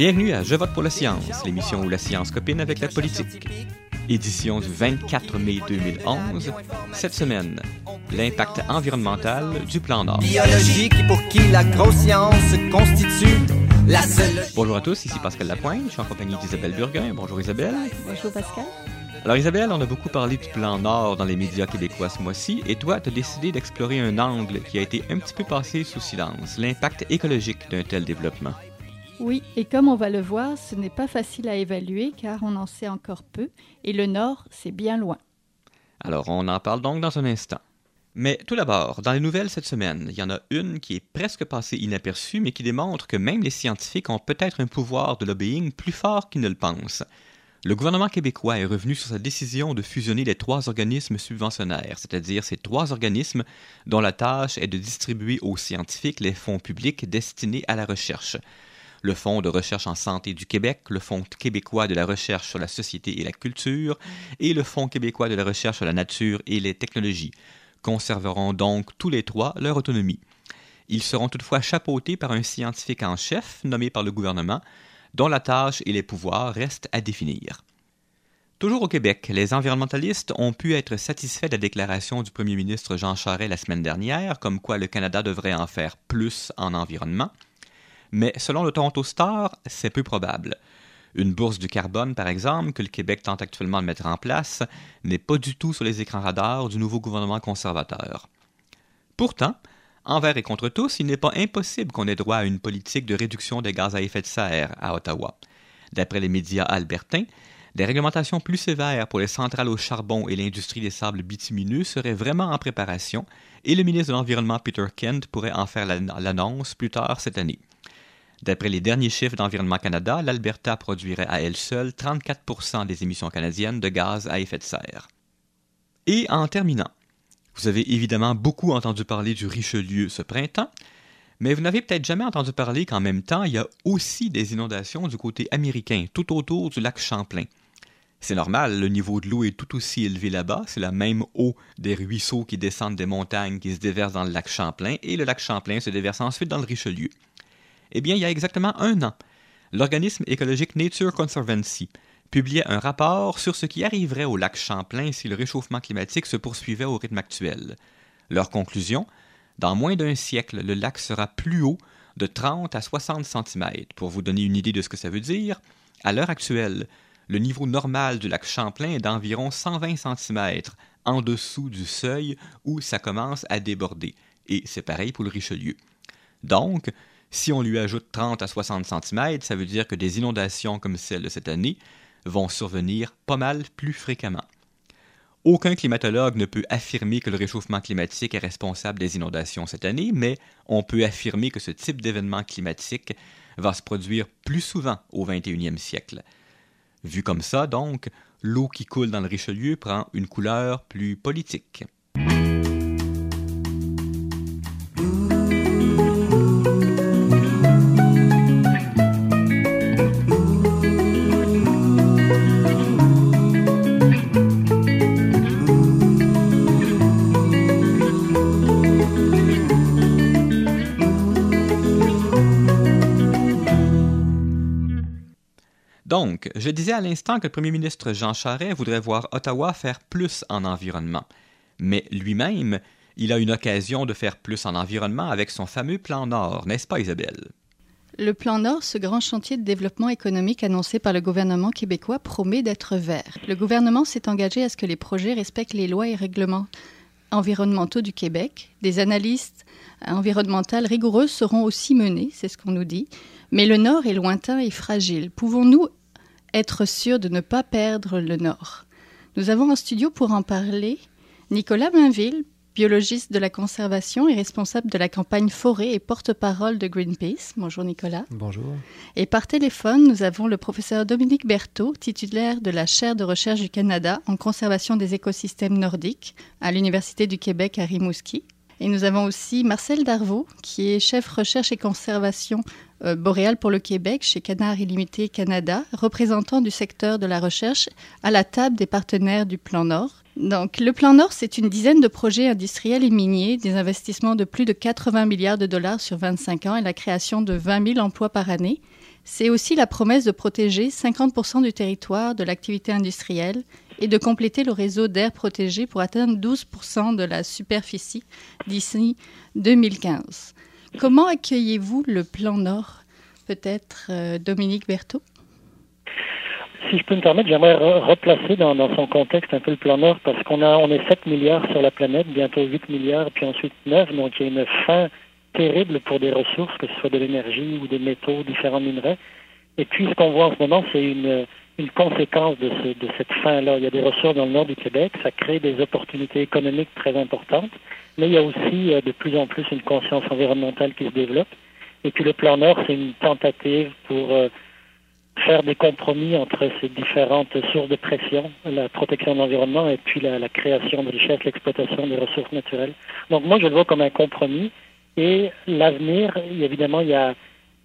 Bienvenue à Je vote pour la science, l'émission où la science copine avec la politique. Édition du 24 mai 2011. Cette semaine, l'impact environnemental du plan Nord. Biologique pour qui la grosse science constitue la seule. Bonjour à tous, ici Pascal Lapointe, je suis en compagnie d'Isabelle Burguin. Bonjour Isabelle. Bonjour Pascal. Alors Isabelle, on a beaucoup parlé du plan Nord dans les médias québécois ce mois-ci, et toi, tu as décidé d'explorer un angle qui a été un petit peu passé sous silence, l'impact écologique d'un tel développement. Oui, et comme on va le voir, ce n'est pas facile à évaluer car on en sait encore peu, et le Nord, c'est bien loin. Alors on en parle donc dans un instant. Mais tout d'abord, dans les nouvelles cette semaine, il y en a une qui est presque passée inaperçue, mais qui démontre que même les scientifiques ont peut-être un pouvoir de lobbying plus fort qu'ils ne le pensent. Le gouvernement québécois est revenu sur sa décision de fusionner les trois organismes subventionnaires, c'est-à-dire ces trois organismes dont la tâche est de distribuer aux scientifiques les fonds publics destinés à la recherche. Le Fonds de recherche en santé du Québec, le Fonds québécois de la recherche sur la société et la culture, et le Fonds québécois de la recherche sur la nature et les technologies, conserveront donc tous les trois leur autonomie. Ils seront toutefois chapeautés par un scientifique en chef nommé par le gouvernement, dont la tâche et les pouvoirs restent à définir. Toujours au Québec, les environnementalistes ont pu être satisfaits de la déclaration du premier ministre Jean Charest la semaine dernière, comme quoi le Canada devrait en faire plus en environnement. Mais selon le Toronto Star, c'est peu probable. Une bourse du carbone, par exemple, que le Québec tente actuellement de mettre en place, n'est pas du tout sur les écrans radars du nouveau gouvernement conservateur. Pourtant, envers et contre tous, il n'est pas impossible qu'on ait droit à une politique de réduction des gaz à effet de serre à Ottawa. D'après les médias albertains, des réglementations plus sévères pour les centrales au charbon et l'industrie des sables bitumineux seraient vraiment en préparation et le ministre de l'Environnement Peter Kent pourrait en faire l'annonce plus tard cette année. D'après les derniers chiffres d'Environnement Canada, l'Alberta produirait à elle seule 34% des émissions canadiennes de gaz à effet de serre. Et en terminant, vous avez évidemment beaucoup entendu parler du Richelieu ce printemps, mais vous n'avez peut-être jamais entendu parler qu'en même temps, il y a aussi des inondations du côté américain, tout autour du lac Champlain. C'est normal, le niveau de l'eau est tout aussi élevé là-bas, c'est la même eau des ruisseaux qui descendent des montagnes qui se déversent dans le lac Champlain, et le lac Champlain se déverse ensuite dans le Richelieu. Eh bien, il y a exactement un an, l'organisme écologique Nature Conservancy publiait un rapport sur ce qui arriverait au lac Champlain si le réchauffement climatique se poursuivait au rythme actuel. Leur conclusion Dans moins d'un siècle, le lac sera plus haut de 30 à 60 cm. Pour vous donner une idée de ce que ça veut dire, à l'heure actuelle, le niveau normal du lac Champlain est d'environ 120 cm en dessous du seuil où ça commence à déborder. Et c'est pareil pour le Richelieu. Donc, si on lui ajoute 30 à 60 cm, ça veut dire que des inondations comme celle de cette année vont survenir pas mal plus fréquemment. Aucun climatologue ne peut affirmer que le réchauffement climatique est responsable des inondations cette année, mais on peut affirmer que ce type d'événement climatique va se produire plus souvent au 21e siècle. Vu comme ça, donc, l'eau qui coule dans le Richelieu prend une couleur plus politique. Je disais à l'instant que le premier ministre Jean Charest voudrait voir Ottawa faire plus en environnement. Mais lui-même, il a une occasion de faire plus en environnement avec son fameux plan Nord, n'est-ce pas Isabelle? Le plan Nord, ce grand chantier de développement économique annoncé par le gouvernement québécois, promet d'être vert. Le gouvernement s'est engagé à ce que les projets respectent les lois et règlements environnementaux du Québec. Des analystes environnementales rigoureuses seront aussi menées, c'est ce qu'on nous dit. Mais le Nord est lointain et fragile. Pouvons-nous être sûr de ne pas perdre le nord. Nous avons en studio pour en parler Nicolas Mainville, biologiste de la conservation et responsable de la campagne forêt et porte-parole de Greenpeace. Bonjour Nicolas. Bonjour. Et par téléphone, nous avons le professeur Dominique Berthaud, titulaire de la chaire de recherche du Canada en conservation des écosystèmes nordiques à l'Université du Québec à Rimouski. Et nous avons aussi Marcel Darvaux, qui est chef recherche et conservation euh, boréale pour le Québec chez Canard Illimité Canada, représentant du secteur de la recherche à la table des partenaires du Plan Nord. Donc, le Plan Nord, c'est une dizaine de projets industriels et miniers, des investissements de plus de 80 milliards de dollars sur 25 ans et la création de 20 000 emplois par année. C'est aussi la promesse de protéger 50% du territoire de l'activité industrielle et de compléter le réseau d'air protégé pour atteindre 12% de la superficie d'ici 2015. Comment accueillez-vous le plan Nord Peut-être euh, Dominique Berthaud? Si je peux me permettre, j'aimerais replacer dans, son contexte un peu le plan Nord parce qu'on a on est 7 milliards sur la planète, bientôt 8 milliards, puis ensuite 9, donc il y a une fin terrible pour des ressources, que ce soit de l'énergie ou des métaux, différents minerais. Et puis ce qu'on voit en ce moment, c'est une, une conséquence de, ce, de cette fin-là. Il y a des ressources dans le nord du Québec, ça crée des opportunités économiques très importantes, mais il y a aussi euh, de plus en plus une conscience environnementale qui se développe. Et puis le plan Nord, c'est une tentative pour euh, faire des compromis entre ces différentes sources de pression, la protection de l'environnement et puis la, création de richesses, l'exploitation des ressources naturelles. Donc moi, je le vois comme un compromis. Et l'avenir, évidemment, il y a,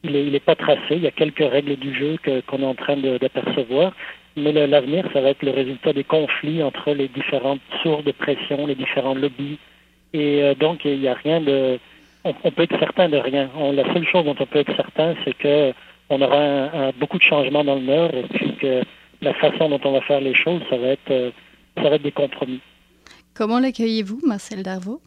il n'est est pas tracé. Il y a quelques règles du jeu qu'on est en train d'apercevoir. Mais l'avenir, ça va être le résultat des conflits entre les différentes sources de pression, les différents lobbies. Et euh, donc, il n'y a rien de... On, peut être certain de rien. la seule chose dont on peut être certain, c'est que on aura beaucoup de changements dans le Nord et puis que la façon dont on va faire les choses, ça va être, euh, ça va être des compromis. Comment l'accueillez-vous, Marcel Darvaux?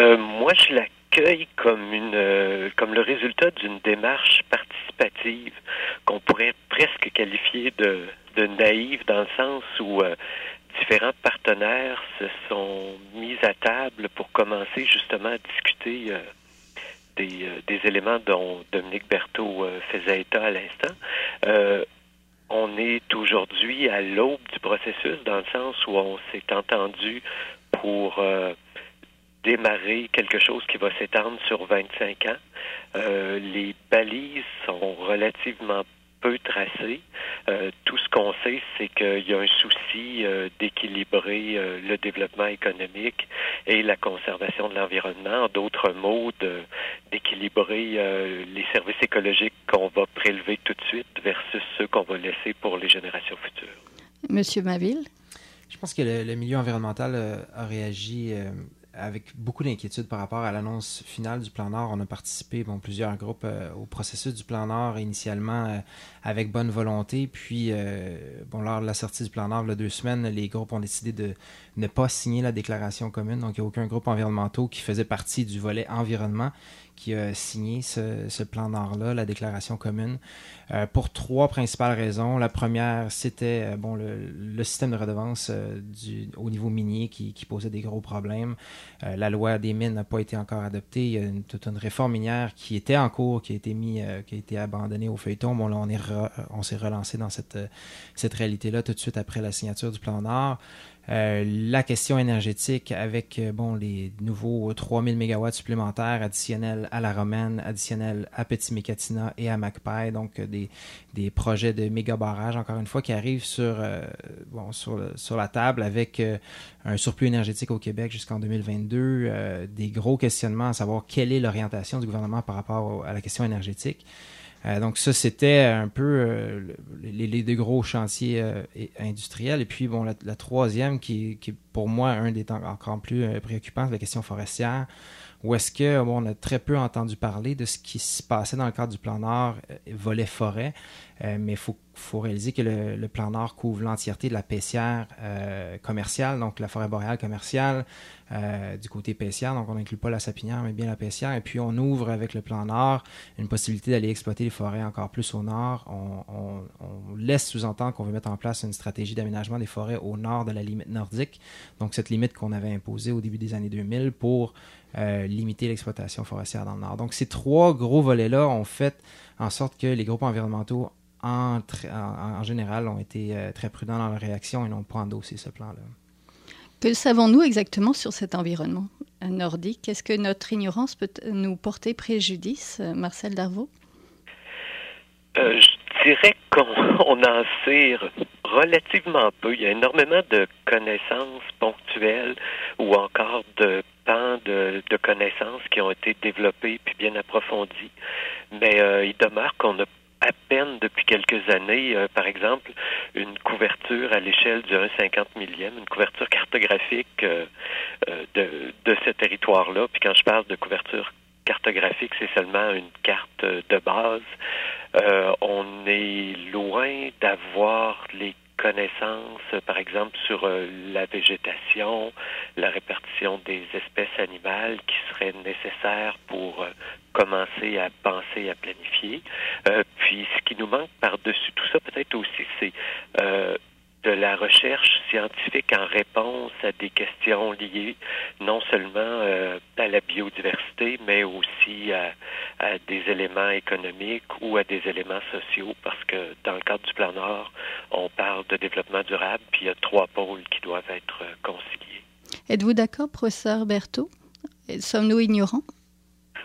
Euh, moi, je l'accueille euh, comme le résultat d'une démarche participative qu'on pourrait presque qualifier de, naïve dans le sens où différents partenaires se sont mis à table pour commencer justement à discuter des, euh, des éléments dont Dominique Berthaud euh, faisait état à l'instant. Euh, on est aujourd'hui à l'aube du processus dans le sens où on s'est entendu pour démarrer quelque chose qui va s'étendre sur 25 ans. les balises sont relativement peu tracé. Euh, tout ce qu'on sait, c'est qu'il y a un souci euh, d'équilibrer euh, le développement économique et la conservation de l'environnement. En d'autres mots, d'équilibrer les services écologiques qu'on va prélever tout de suite versus ceux qu'on va laisser pour les générations futures. Monsieur Maville? Je pense que le, le milieu environnemental a réagi avec beaucoup d'inquiétude par rapport à l'annonce finale du plan Nord. On a participé, bon, plusieurs groupes euh, au processus du plan Nord initialement euh, avec bonne volonté. Puis, euh, bon, lors de la sortie du plan Nord, il y a deux semaines, les groupes ont décidé de ne pas signer la déclaration commune. Donc, il n'y a aucun groupe environnemental qui faisait partie du volet environnement qui a signé ce, plan Nord-là, la déclaration commune, euh, pour trois principales raisons. La première, c'était euh, bon, le, système de redevance euh, au niveau minier qui, posait des gros problèmes. la loi des mines n'a pas été encore adoptée. Il y a toute une réforme minière qui était en cours, qui a été, mis, qui a été abandonnée au feuilleton. Bon, là, on, est s'est relancé dans cette, cette réalité-là tout de suite après la signature du plan Nord. Euh, la question énergétique avec euh, bon les nouveaux 3000 MW supplémentaires additionnels à la Romaine, additionnels à Petit Mécatina et à Macpay, donc euh, des, des projets de méga barrages encore une fois qui arrivent sur bon sur, sur la table avec un surplus énergétique au Québec jusqu'en 2022, des gros questionnements à savoir quelle est l'orientation du gouvernement par rapport à la question énergétique. Euh, donc ça, c'était un peu euh, les, deux gros chantiers euh, industriels. Et puis, bon, la, troisième, qui, est pour moi un des temps encore plus préoccupants, c'est la question forestière où est-ce que on a très peu entendu parler de ce qui se passait dans le cadre du plan Nord, volet forêt, mais il faut, faut, réaliser que le, plan Nord couvre l'entièreté de la paissière commerciale, donc la forêt boréale commerciale, euh, du côté paissière. Donc, on n'inclut pas la sapinière, mais bien la paissière. Et puis, on ouvre avec le plan nord une possibilité d'aller exploiter les forêts encore plus au nord. On, laisse sous-entendre qu'on veut mettre en place une stratégie d'aménagement des forêts au nord de la limite nordique. Donc, cette limite qu'on avait imposée au début des années 2000 pour euh, limiter l'exploitation forestière dans le nord. Donc, ces trois gros volets-là ont fait en sorte que les groupes environnementaux en, en, général ont été euh, très prudents dans leur réaction et n'ont pas endossé ce plan-là. Que savons-nous exactement sur cet environnement nordique? Est-ce que notre ignorance peut nous porter préjudice, Marcel Darvaux? Euh, Je dirais qu'on en sait relativement peu. Il y a énormément de connaissances ponctuelles ou encore de pans de, connaissances qui ont été développées puis bien approfondies. Mais euh, il demeure qu'on n'a à peine depuis quelques années, euh, par exemple, une couverture à l'échelle du 1,50 millième, une couverture cartographique euh, euh, de, de ce territoire-là. Puis quand je parle de couverture cartographique, c'est seulement une carte de base. on est loin d'avoir les connaissances, par exemple, sur la végétation, la répartition des espèces animales qui seraient nécessaires pour commencer à penser, à planifier. puis, ce qui nous manque par-dessus tout ça, peut-être aussi, c'est de la recherche scientifique en réponse à des questions liées non seulement euh, à la biodiversité, mais aussi à, des éléments économiques ou à des éléments sociaux, parce que dans le cadre du plan Nord, on parle de développement durable, puis il y a trois pôles qui doivent être euh, conciliés. Êtes-vous d'accord, professeur Berthaud? Sommes-nous ignorants?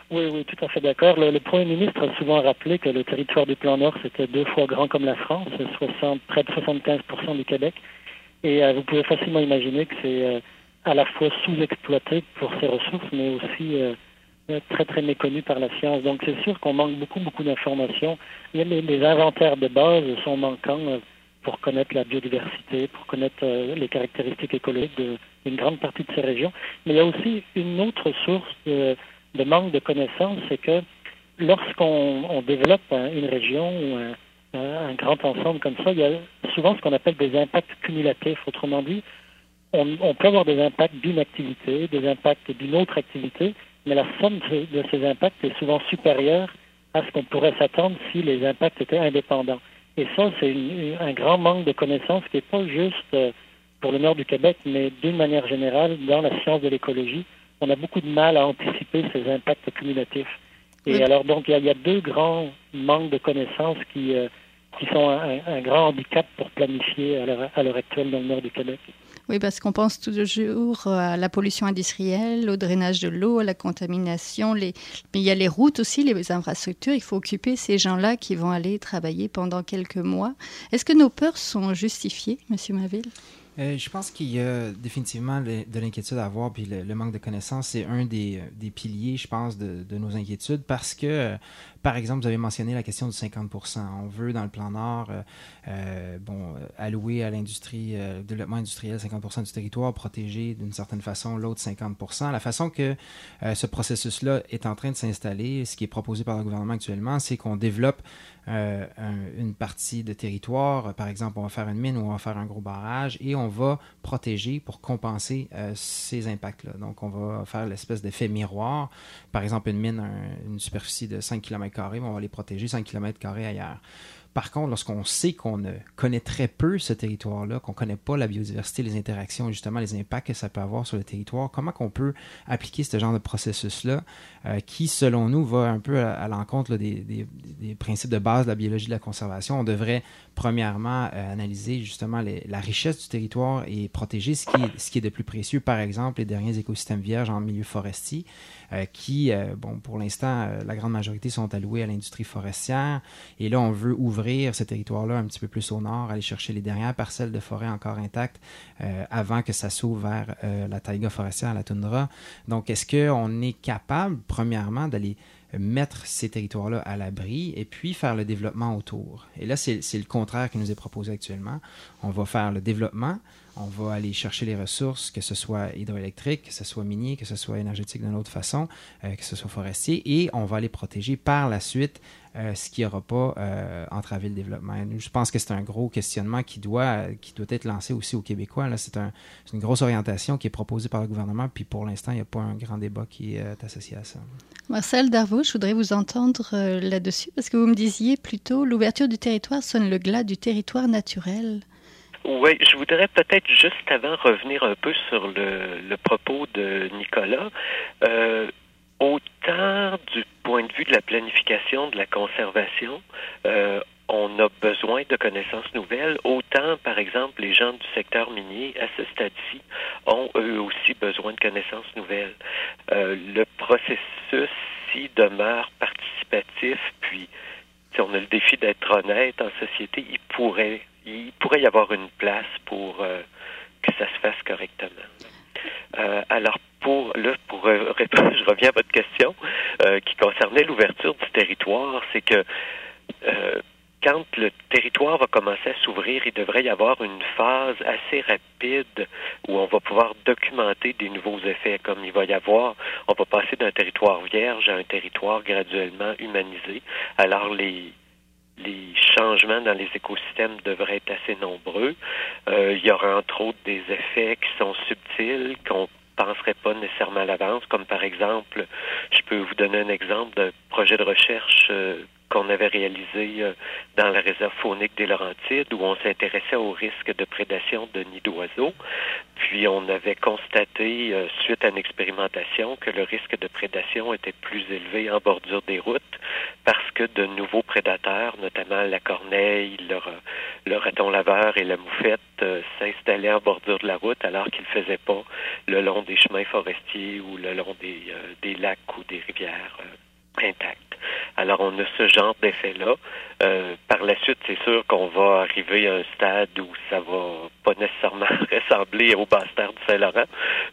Oui, oui, tout à fait d'accord. Le, Premier ministre a souvent rappelé que le territoire du plan Nord, c'était deux fois grand comme la France, 60, près de 75% du Québec. Et euh, vous pouvez facilement imaginer que c'est euh, à la fois sous-exploité pour ses ressources, mais aussi euh, très, très méconnu par la science. Donc c'est sûr qu'on manque beaucoup, beaucoup d'informations. Les, les, inventaires de base sont manquants pour connaître la biodiversité, pour connaître les caractéristiques écologiques d'une grande partie de ces régions. Mais il y a aussi une autre source de manque de connaissances, c'est que lorsqu'on développe une région ou un, grand ensemble comme ça, il y a souvent ce qu'on appelle des impacts cumulatifs. Autrement dit, on, peut avoir des impacts d'une activité, des impacts d'une autre activité, mais la somme de, ces impacts est souvent supérieure à ce qu'on pourrait s'attendre si les impacts étaient indépendants. Et ça, c'est un grand manque de connaissances qui n'est pas juste euh, pour le nord du Québec, mais d'une manière générale dans la science de l'écologie on a beaucoup de mal à anticiper ces impacts cumulatifs. Et alors, donc, il y, a, deux grands manques de connaissances qui, euh, qui sont un, grand handicap pour planifier à l'heure actuelle dans le nord du Québec. Oui, parce qu'on pense toujours à la pollution industrielle, au drainage de l'eau, à la contamination. Les... Mais il y a les routes aussi, les infrastructures. Il faut occuper ces gens-là qui vont aller travailler pendant quelques mois. Est-ce que nos peurs sont justifiées, Monsieur Maville? Euh, je pense qu'il y a définitivement de l'inquiétude à avoir, puis le, manque de connaissances, c'est un des, des, piliers, je pense, de, nos inquiétudes, parce que par exemple, vous avez mentionné la question du 50% On veut, dans le plan Nord, euh, euh, bon, euh, allouer à l'industrie, développement industriel 50% du territoire, protéger d'une certaine façon l'autre 50% La façon que ce processus-là est en train de s'installer, ce qui est proposé par le gouvernement actuellement, c'est qu'on développe une partie de territoire. Par exemple, on va faire une mine ou on va faire un gros barrage et on va protéger pour compenser ces impacts-là. Donc, on va faire l'espèce d'effet miroir. Par exemple, une mine, une superficie de 5 km on va les protéger 5 km ailleurs. Par contre, lorsqu'on sait qu'on connaît très peu ce territoire-là, qu'on ne connaît pas la biodiversité, les interactions, justement les impacts que ça peut avoir sur le territoire, comment qu'on peut appliquer ce genre de processus-là euh, qui, selon nous, va un peu à, l'encontre des, principes de base de la biologie de la conservation? On devrait, premièrement, euh, analyser justement la richesse du territoire et protéger ce qui, est, de plus précieux, par exemple, les derniers écosystèmes vierges en milieu forestier, euh, qui, bon, pour l'instant, la grande majorité sont alloués à l'industrie forestière. Et là, on veut ouvrir ce territoire-là un petit peu plus au nord, aller chercher les dernières parcelles de forêt encore intactes avant que ça s'ouvre vers la taïga forestière, la toundra. Donc, est-ce qu'on est capable, premièrement, d'aller mettre ces territoires-là à l'abri et puis faire le développement autour. Et là, c'est le contraire qui nous est proposé actuellement. On va faire le développement, on va aller chercher les ressources, que ce soit hydroélectrique, que ce soit minier, que ce soit énergétique d'une autre façon, euh, que ce soit forestier, et on va les protéger par la suite, euh, ce qui n'aura pas euh, entravé le développement. Je pense que c'est un gros questionnement qui doit, qui doit être lancé aussi aux Québécois. C'est un, une grosse orientation qui est proposée par le gouvernement, puis pour l'instant, il n'y a pas un grand débat qui est associé à ça. Marcel Darvaux, je voudrais vous entendre là-dessus, parce que vous me disiez plutôt l'ouverture du territoire sonne le glas du territoire naturel. Oui, je voudrais peut-être juste avant revenir un peu sur le, le propos de Nicolas. Euh, autant du point de vue de la planification, de la conservation, euh, on a besoin de connaissances nouvelles, autant, par exemple, les gens du secteur minier, à ce stade-ci, ont eux aussi besoin de connaissances nouvelles. Euh, le processus, s'y demeure participatif, puis si on a le défi d'être honnête en société, il pourrait il pourrait y avoir une place pour euh, que ça se fasse correctement. Euh, alors, pour là, pour euh, répondre, je reviens à votre question qui concernait l'ouverture du territoire, c'est que quand le territoire va commencer à s'ouvrir, il devrait y avoir une phase assez rapide où on va pouvoir documenter des nouveaux effets, comme il va y avoir, on va passer d'un territoire vierge à un territoire graduellement humanisé. Alors les les changements dans les écosystèmes devraient être assez nombreux. Euh, il y aura entre autres des effets qui sont subtils, qu'on penserait pas nécessairement à l'avance, comme par exemple, je peux vous donner un exemple d'un projet de recherche euh, qu'on avait réalisé euh, dans la réserve faunique des Laurentides où on s'intéressait au risque de prédation de nids d'oiseaux. Puis on avait constaté, euh, suite à une expérimentation, que le risque de prédation était plus élevé en bordure des routes parce que de nouveaux prédateurs, notamment la corneille, le, raton laveur et la moufette, euh, s'installaient en bordure de la route alors qu'ils ne faisaient pas le long des chemins forestiers ou le long des lacs ou des rivières intactes. Alors, on a ce genre d'effet-là. Euh, par la suite, c'est sûr qu'on va arriver à un stade où ça va pas nécessairement ressembler au bastard du Saint-Laurent,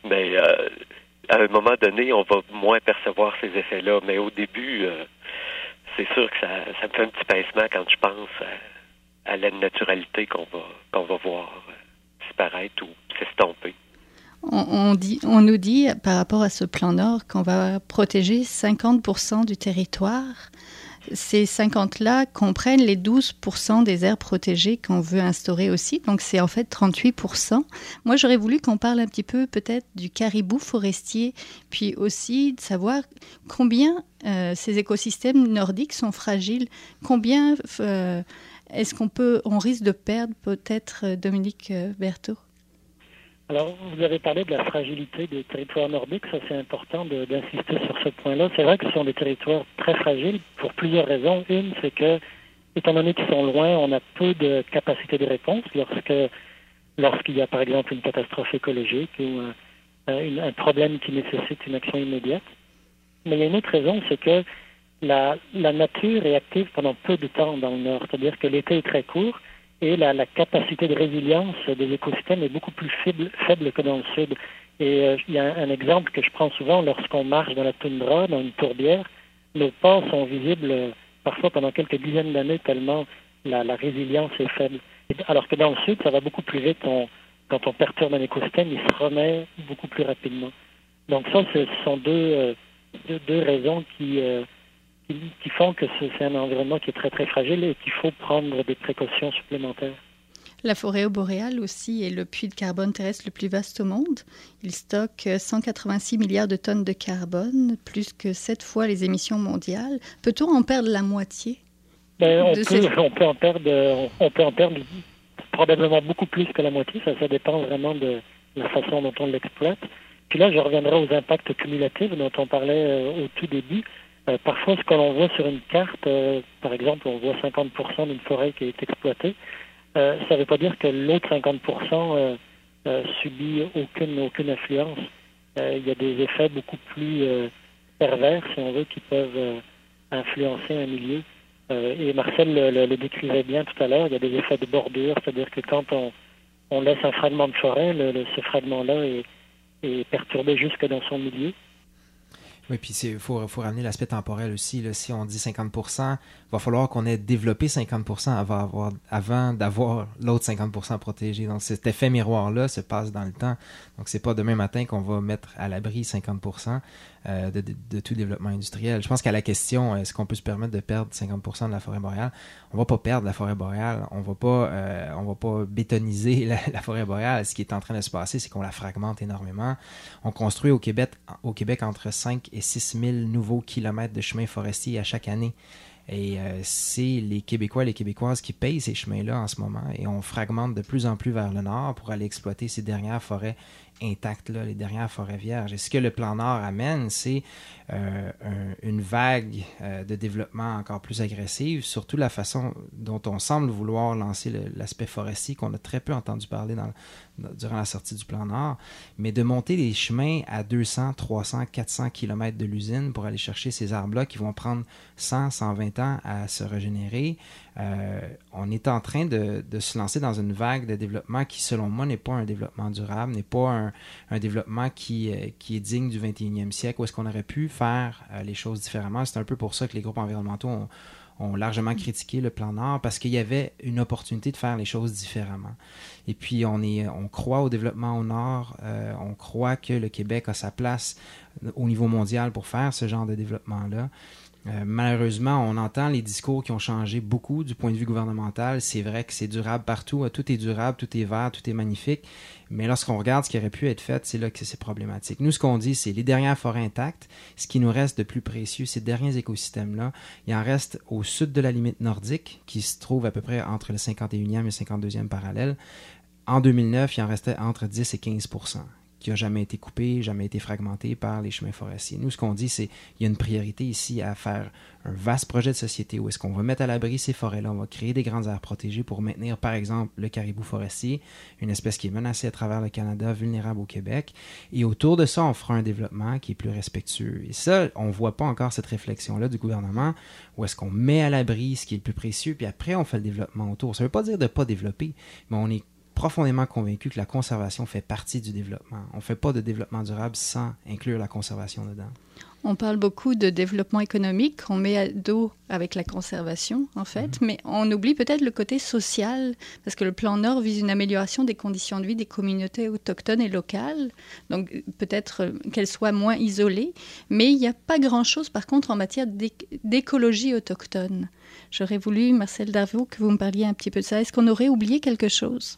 mais euh, à un moment donné, on va moins percevoir ces effets-là. Mais au début, euh, c'est sûr que ça, ça me fait un petit pincement quand je pense à, à la naturalité qu'on va qu'on va voir disparaître ou s'estomper. On, nous dit par rapport à ce plan Nord qu'on va protéger 50% du territoire. Ces 50-là comprennent les 12% des aires protégées qu'on veut instaurer aussi, donc c'est en fait 38%. Moi, j'aurais voulu qu'on parle un petit peu peut-être du caribou forestier, puis aussi de savoir combien euh, ces écosystèmes nordiques sont fragiles, combien euh, est-ce qu'on peut, on risque de perdre peut-être euh, Dominique Berthaud? Alors, vous avez parlé de la fragilité des territoires nordiques, ça c'est important d'insister sur ce point-là. C'est vrai que ce sont des territoires très fragiles pour plusieurs raisons. Une, c'est que, étant donné qu'ils sont loin, on a peu de capacité de réponse lorsque lorsqu'il y a par exemple une catastrophe écologique ou un, un, problème qui nécessite une action immédiate. Mais il y a une autre raison, c'est que la, la nature est active pendant peu de temps dans le nord, c'est-à-dire que l'été est très court et la, capacité de résilience des écosystèmes est beaucoup plus faible, faible que dans le sud. Et euh, il y a un, exemple que je prends souvent lorsqu'on marche dans la toundra, dans une tourbière, nos pas sont visibles euh, parfois pendant quelques dizaines d'années tellement la, résilience est faible. alors que dans le sud, ça va beaucoup plus vite. On, quand on perturbe un écosystème, il se remet beaucoup plus rapidement. Donc ça, ce sont deux, euh, deux, raisons qui, qui, font que c'est un environnement qui est très très fragile et qu'il faut prendre des précautions supplémentaires. La forêt boréale aussi est le puits de carbone terrestre le plus vaste au monde. Il stocke 186 milliards de tonnes de carbone, plus que sept fois les émissions mondiales. Peut-on en perdre la moitié ben, on, peut, on, peut, en perdre, on peut en perdre probablement beaucoup plus que la moitié. Ça, ça dépend vraiment de la façon dont on l'exploite. Puis là, je reviendrai aux impacts cumulatifs dont on parlait euh, au tout début. Euh, parfois, ce que l'on voit sur une carte, euh, par exemple, on voit 50% d'une forêt qui est exploitée. Euh, ça ne veut pas dire que l'autre 50% subit aucune, aucune influence. il y a des effets beaucoup plus pervers, si on veut, qui peuvent influencer un milieu. et Marcel le, décrivait bien tout à l'heure, il y a des effets de bordure, c'est-à-dire que quand on, laisse un fragment de forêt, ce fragment-là est, est perturbé jusque dans son milieu. Oui, puis il faut, faut ramener l'aspect temporel aussi. Là. Si on dit 50 il va falloir qu'on ait développé 50 avant, avoir, avant d'avoir l'autre 50% protégé. Donc cet effet miroir-là se passe dans le temps. Donc c'est pas demain matin qu'on va mettre à l'abri 50 euh, de, tout développement industriel. Je pense qu'à la question, est-ce qu'on peut se permettre de perdre 50% de la forêt boréale, on va pas perdre la forêt boréale, on va pas, euh, va pas bétoniser la, forêt boréale. Ce qui est en train de se passer, c'est qu'on la fragmente énormément. On construit au Québec, entre 5 et 6 000 nouveaux kilomètres de chemins forestiers à chaque année. Et euh, c'est les Québécois et les Québécoises qui payent ces chemins-là en ce moment. Et on fragmente de plus en plus vers le nord pour aller exploiter ces dernières forêts intactes, là, les dernières forêts vierges. Et ce que le plan Nord amène, c'est euh, une vague euh, de développement encore plus agressive, surtout la façon dont on semble vouloir lancer l'aspect forestier, qu'on a très peu entendu parler durant la sortie du plan Nord, mais de monter des chemins à 200, 300, 400 km de l'usine pour aller chercher ces arbres-là qui vont prendre 100, 120 ans à se régénérer. Euh, on est en train de, se lancer dans une vague de développement qui, selon moi, n'est pas un développement durable, n'est pas un, développement qui, euh, qui, est digne du 21e siècle, où est-ce qu'on aurait pu faire euh, les choses différemment. C'est un peu pour ça que les groupes environnementaux ont, largement critiqué le plan Nord parce qu'il y avait une opportunité de faire les choses différemment. Et puis, on, est, on croit au développement au Nord, on croit que le Québec a sa place au niveau mondial pour faire ce genre de développement-là. Euh, malheureusement, on entend les discours qui ont changé beaucoup du point de vue gouvernemental. C'est vrai que c'est durable partout. Tout est durable, tout est vert, tout est magnifique. Mais lorsqu'on regarde ce qui aurait pu être fait, c'est là que c'est problématique. Nous, ce qu'on dit, c'est les dernières forêts intactes. Ce qui nous reste de plus précieux, ces derniers écosystèmes-là, il en reste au sud de la limite nordique, qui se trouve à peu près entre le 51e et le 52e parallèle. En 2009, il en restait entre 10 et 15 qui n'a jamais été coupé, jamais été fragmenté par les chemins forestiers. Nous, ce qu'on dit, c'est qu'il y a une priorité ici à faire un vaste projet de société où est-ce qu'on va mettre à l'abri ces forêts-là, on va créer des grandes aires protégées pour maintenir, par exemple, le caribou forestier, une espèce qui est menacée à travers le Canada, vulnérable au Québec. Et autour de ça, on fera un développement qui est plus respectueux. Et ça, on ne voit pas encore cette réflexion-là du gouvernement, où est-ce qu'on met à l'abri ce qui est le plus précieux, puis après, on fait le développement autour. Ça ne veut pas dire de ne pas développer, mais on est profondément convaincu que la conservation fait partie du développement. On ne fait pas de développement durable sans inclure la conservation dedans. On parle beaucoup de développement économique qu'on met à dos avec la conservation, en fait, mhm. mais on oublie peut-être le côté social, parce que le plan Nord vise une amélioration des conditions de vie des communautés autochtones et locales, donc peut-être euh, qu'elles soient moins isolées, mais il n'y a pas grand-chose, par contre, en matière d'écologie autochtone. J'aurais voulu, Marcel Darvaux, que vous me parliez un petit peu de ça. Est-ce qu'on aurait oublié quelque chose?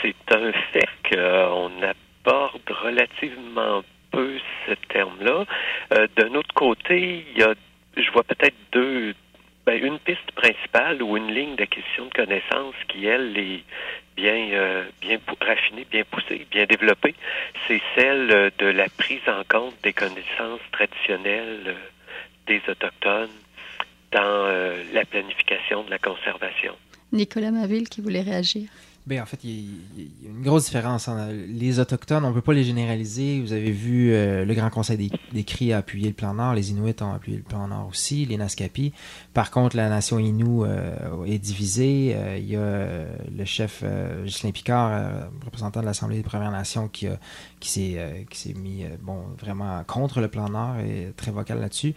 C'est un fait qu'on aborde relativement peu ce terme-là. Euh, d'un autre côté, il y a, je vois peut-être deux, ben, une piste principale ou une ligne d'acquisition de connaissances qui, elle, est bien, euh, bien raffinée, bien poussée, bien développée. C'est celle de la prise en compte des connaissances traditionnelles euh, des Autochtones dans la planification de la conservation. Nicolas Maville qui voulait réagir. Ben, en fait, il y, a une grosse différence. Les Autochtones, on ne peut pas les généraliser. Vous avez vu, euh, le Grand Conseil des, des Cris a appuyé le plan Nord, les Inuits ont appuyé le plan Nord aussi, les Naskapi. Par contre, la nation Innu euh, est divisée. Euh, il y a le chef Ghislain Picard, représentant de l'Assemblée des Premières Nations, qui, qui s'est mis bon, vraiment contre le plan Nord et très vocal là-dessus.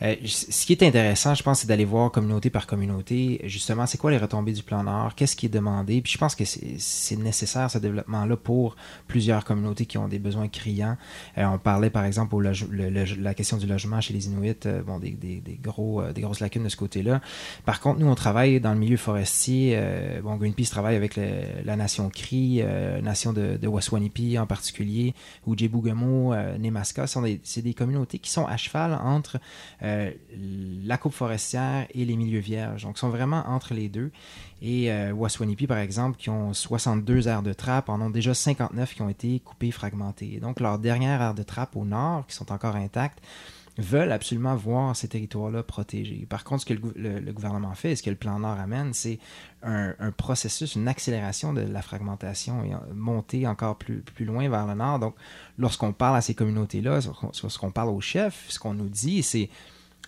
ce qui est intéressant, je pense, c'est d'aller voir communauté par communauté, justement, c'est quoi les retombées du plan Nord, qu'est-ce qui est demandé. Puis je pense que c'est nécessaire ce développement-là pour plusieurs communautés qui ont des besoins criants. Euh, on parlait par exemple au la question du logement chez les Inuits, euh, bon, des, gros, euh, des grosses lacunes de ce côté-là. Par contre, nous, on travaille dans le milieu forestier. bon, Greenpeace travaille avec la nation Cri, nation de, de Waswanipi en particulier, ou Djebouguemo, Nemaska. C'est des, communautés qui sont à cheval entre la coupe forestière et les milieux vierges. Donc, sont vraiment entre les deux. Et euh, Waswanipi, par exemple, qui ont 62 aires de trappe, en ont déjà 59 qui ont été coupées, fragmentées. donc, leurs dernières aires de trappe au nord, qui sont encore intactes, veulent absolument voir ces territoires-là protégés. Par contre, ce que le, gouvernement fait, ce que le plan Nord amène, c'est un, processus, une accélération de la fragmentation et monter encore plus, plus loin vers le nord. Donc, lorsqu'on parle à ces communautés-là, lorsqu'on parle aux chefs, ce qu'on nous dit, c'est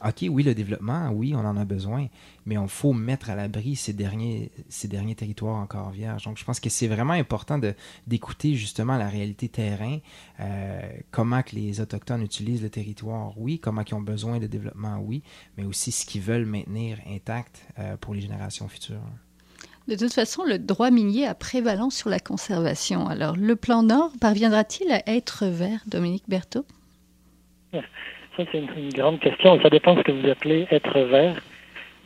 OK, oui, le développement, oui, on en a besoin, mais on faut mettre à l'abri ces derniers, ces derniers territoires encore vierges. Donc, je pense que c'est vraiment important d'écouter justement la réalité terrain, euh, comment que les Autochtones utilisent le territoire, oui, comment ils ont besoin de développement, oui, mais aussi ce qu'ils veulent maintenir intact euh, pour les générations futures. De toute façon, le droit minier a prévalence sur la conservation. Alors, le plan Nord parviendra-t-il à être vert, Dominique Berthaud? Ça, c'est une, grande question. Ça dépend de ce que vous appelez être vert.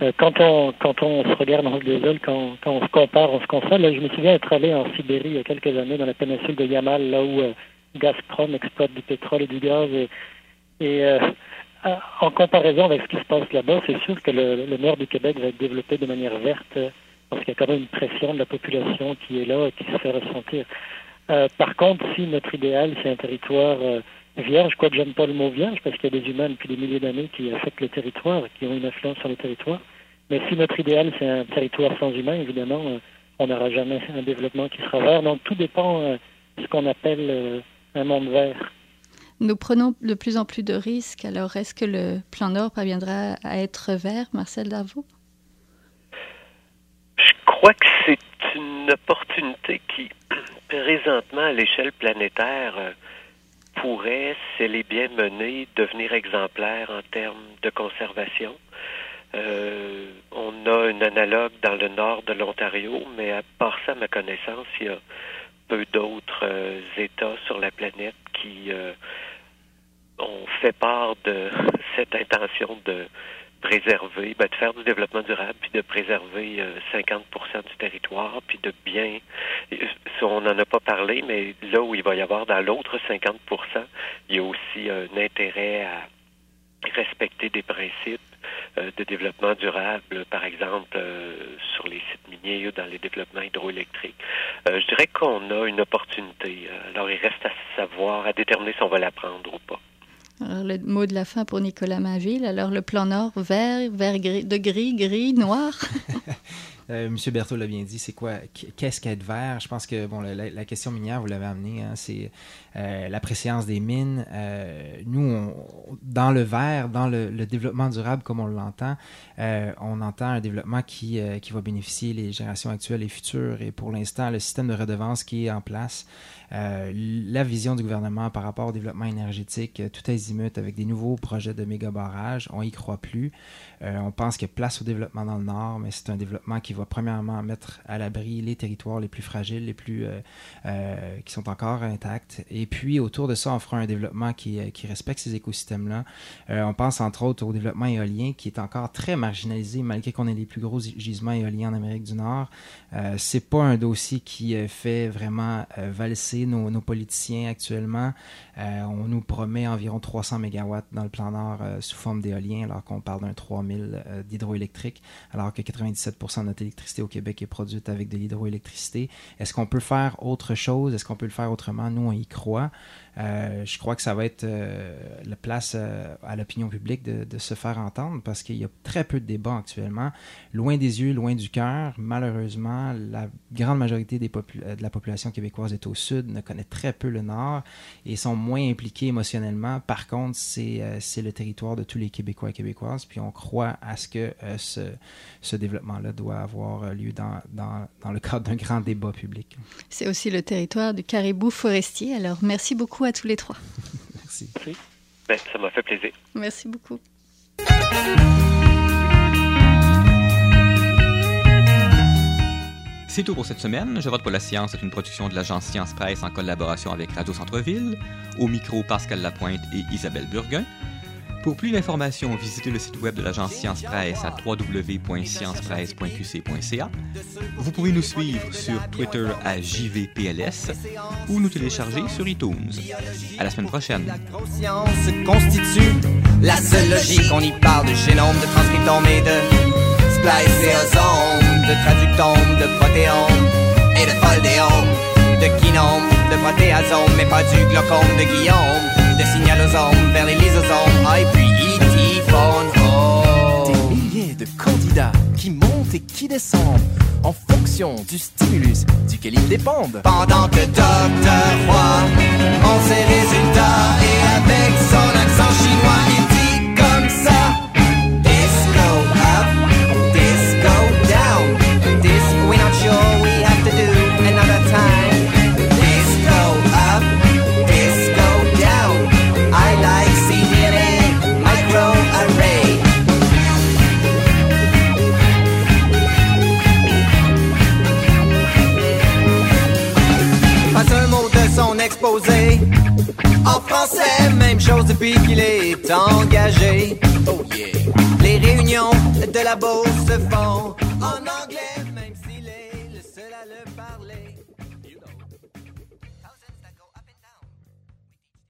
Euh, quand on quand on se regarde dans le désol, quand, quand on se compare, on se console. Je me souviens être allé en Sibérie il y a quelques années, dans la péninsule de Yamal, là où euh, Gazprom exploite du pétrole et du gaz. Et, euh, en comparaison avec ce qui se passe là-bas, c'est sûr que le, nord du Québec va être développé de manière verte, parce qu'il y a quand même une pression de la population qui est là et qui se fait ressentir. par contre, si notre idéal, c'est un territoire vierge, quoique j'aime pas le mot vierge, parce qu'il y a des humains depuis des milliers d'années qui affectent le territoire, qui ont une influence sur le territoire. Mais si notre idéal, c'est un territoire sans humains, évidemment, euh, on n'aura jamais un développement qui sera vert. Donc tout dépend euh, de ce qu'on appelle euh, un monde vert. Nous prenons de plus en plus de risques. Alors, est-ce que le plan Nord parviendra à être vert, Marcel Darvaux? Je crois que c'est une opportunité qui, présentement, à l'échelle planétaire, pourrait, si elle est bien menée, devenir exemplaire en termes de conservation. on a un analogue dans le nord de l'Ontario, mais à part ça, à ma connaissance, il y a peu d'autres États sur la planète qui ont fait part de cette intention de préserver, ben, de faire du développement durable, puis de préserver 50% euh, du territoire, puis de bien, on n'en a pas parlé, mais là où il va y avoir dans l'autre 50% il y a aussi un intérêt à respecter des principes euh, de développement durable, par exemple euh, sur les sites miniers ou dans les développements hydroélectriques. je dirais qu'on a une opportunité. Alors il reste à savoir, à déterminer si on va la prendre ou pas. Alors, le mot de la fin pour Nicolas Maville. Alors, le plan nord, vert, vert gris, de gris, gris, noir. Euh, Monsieur Berthaud l'a bien dit, c'est quoi, qu'est-ce qu'être vert? Je pense que bon, la, question minière, vous l'avez amené, hein, c'est euh, la préséance des mines. Euh, nous, dans le vert, dans le, développement durable comme on l'entend, on entend un développement qui, qui va bénéficier les générations actuelles et futures. Et pour l'instant, le système de redevance qui est en place, la vision du gouvernement par rapport au développement énergétique, tout azimut avec des nouveaux projets de méga barrages, on y croit plus. on pense qu'il y a place au développement dans le Nord, mais c'est un développement qui va premièrement mettre à l'abri les territoires les plus fragiles, les plus euh, euh, qui sont encore intacts. Et puis autour de ça, on fera un développement qui, euh, respecte ces écosystèmes-là. on pense entre autres au développement éolien qui est encore très marginalisé malgré qu'on ait les plus gros gisements éoliens en Amérique du Nord. c'est pas un dossier qui fait vraiment valser nos, politiciens actuellement. on nous promet environ 300 MW dans le plan Nord sous forme d'éolien alors qu'on parle d'un 3000 d'hydroélectrique alors que 97% de notre électricité au Québec est produite avec de l'hydroélectricité. Est-ce qu'on peut faire autre chose? Est-ce qu'on peut le faire autrement? Nous, on y croit. Euh, je crois que ça va être euh, la place euh, à l'opinion publique de, se faire entendre parce qu'il y a très peu de débats actuellement. Loin des yeux, loin du cœur. Malheureusement, la grande majorité de la population québécoise est au sud, ne connaît très peu le nord et sont moins impliqués émotionnellement. Par contre, c'est le territoire de tous les Québécois et Québécoises. Puis on croit à ce que ce, développement-là doit avoir lieu dans le cadre d'un grand débat public. C'est aussi le territoire du caribou forestier. Alors merci beaucoup à tous les trois. Merci. Ben, ça m'a fait plaisir. Merci beaucoup. C'est tout pour cette semaine. Je vote pour la science est une production de l'agence Science Presse en collaboration avec Radio Centre-Ville. Au micro, Pascal Lapointe et Isabelle Burguin. Pour plus d'informations, visitez le site web de l'agence Science Presse à www.sciencepresse.qc.ca. Vous pouvez nous suivre sur Twitter à JVPLS ou nous télécharger sur iTunes. À la semaine prochaine. La constitue la seule logique. On y parle de génome, de transcriptome et de spliceosome, de traductome, de protéome et de foldéome, de kinome, de protéasome, mais pas du glaucome de Guillaume vers les lysosomes, et puis E.T. phone Des milliers de candidats qui montent et qui descendent en fonction du stimulus duquel ils dépendent. Pendant que Docteur Roy montre ses résultats et avec son accent chinois, il français, même chose depuis qu'il est engagé. Oh yeah. Les réunions de la Beauce se font en anglais,